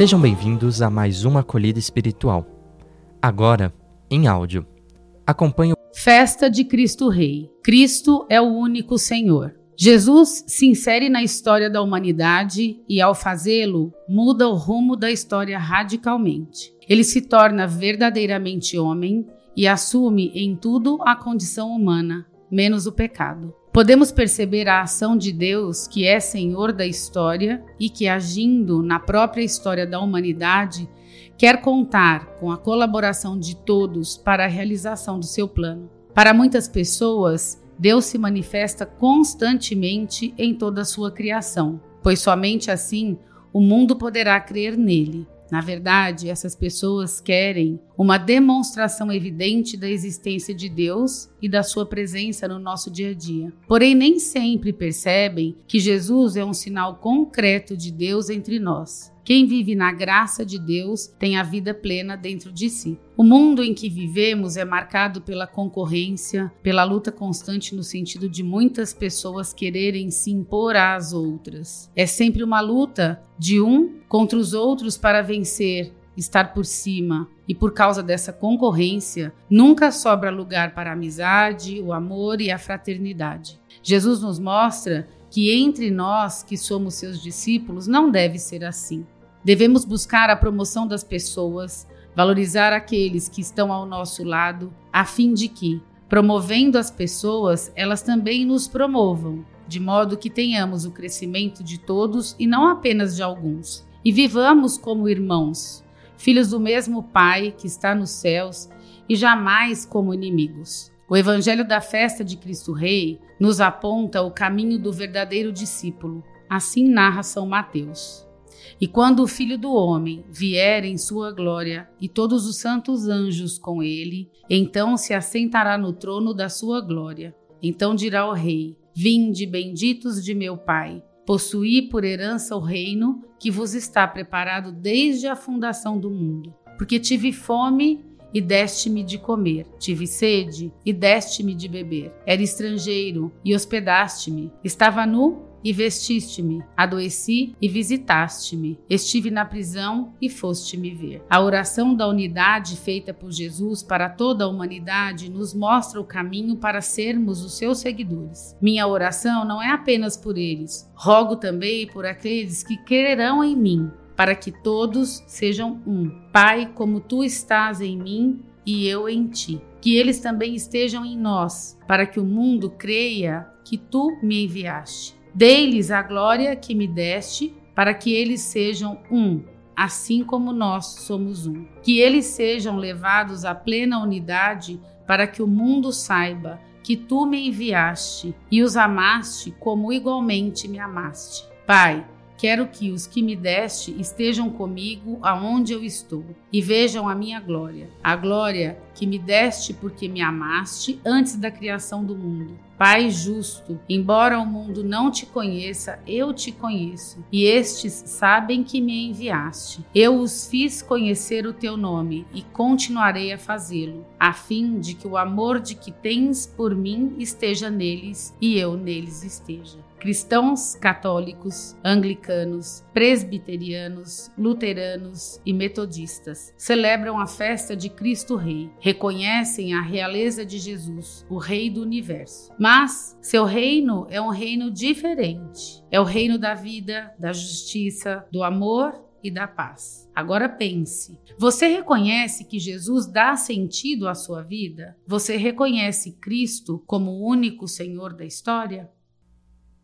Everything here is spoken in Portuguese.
Sejam bem-vindos a mais uma acolhida espiritual. Agora, em áudio. Acompanhe Festa de Cristo Rei. Cristo é o único Senhor. Jesus se insere na história da humanidade e, ao fazê-lo, muda o rumo da história radicalmente. Ele se torna verdadeiramente homem e assume em tudo a condição humana, menos o pecado. Podemos perceber a ação de Deus, que é Senhor da história e que, agindo na própria história da humanidade, quer contar com a colaboração de todos para a realização do seu plano. Para muitas pessoas, Deus se manifesta constantemente em toda a sua criação, pois somente assim o mundo poderá crer nele. Na verdade, essas pessoas querem uma demonstração evidente da existência de Deus e da sua presença no nosso dia a dia. Porém, nem sempre percebem que Jesus é um sinal concreto de Deus entre nós. Quem vive na graça de Deus tem a vida plena dentro de si. O mundo em que vivemos é marcado pela concorrência, pela luta constante no sentido de muitas pessoas quererem se impor às outras. É sempre uma luta de um contra os outros para vencer, estar por cima. E por causa dessa concorrência, nunca sobra lugar para a amizade, o amor e a fraternidade. Jesus nos mostra que entre nós, que somos seus discípulos, não deve ser assim. Devemos buscar a promoção das pessoas, valorizar aqueles que estão ao nosso lado, a fim de que, promovendo as pessoas, elas também nos promovam, de modo que tenhamos o crescimento de todos e não apenas de alguns. E vivamos como irmãos, filhos do mesmo Pai que está nos céus e jamais como inimigos. O Evangelho da festa de Cristo Rei nos aponta o caminho do verdadeiro discípulo. Assim narra São Mateus. E quando o Filho do Homem vier em sua glória e todos os santos anjos com ele, então se assentará no trono da sua glória. Então dirá o Rei: Vinde, benditos de meu Pai, possuí por herança o reino que vos está preparado desde a fundação do mundo. Porque tive fome e deste-me de comer, tive sede e deste-me de beber. Era estrangeiro e hospedaste-me, estava nu e vestiste-me, adoeci e visitaste-me, estive na prisão e foste-me ver. A oração da unidade feita por Jesus para toda a humanidade nos mostra o caminho para sermos os seus seguidores. Minha oração não é apenas por eles, rogo também por aqueles que crerão em mim, para que todos sejam um. Pai, como tu estás em mim e eu em ti. Que eles também estejam em nós, para que o mundo creia que tu me enviaste. Dei-lhes a glória que me deste, para que eles sejam um, assim como nós somos um. Que eles sejam levados à plena unidade, para que o mundo saiba que tu me enviaste e os amaste como igualmente me amaste. Pai, Quero que os que me deste estejam comigo aonde eu estou e vejam a minha glória, a glória que me deste porque me amaste antes da criação do mundo. Pai justo, embora o mundo não te conheça, eu te conheço, e estes sabem que me enviaste. Eu os fiz conhecer o teu nome e continuarei a fazê-lo, a fim de que o amor de que tens por mim esteja neles e eu neles esteja cristãos católicos, anglicanos, presbiterianos, luteranos e metodistas celebram a festa de Cristo Rei, reconhecem a realeza de Jesus, o Rei do universo. Mas seu reino é um reino diferente. É o reino da vida, da justiça, do amor e da paz. Agora pense: você reconhece que Jesus dá sentido à sua vida? Você reconhece Cristo como o único Senhor da história?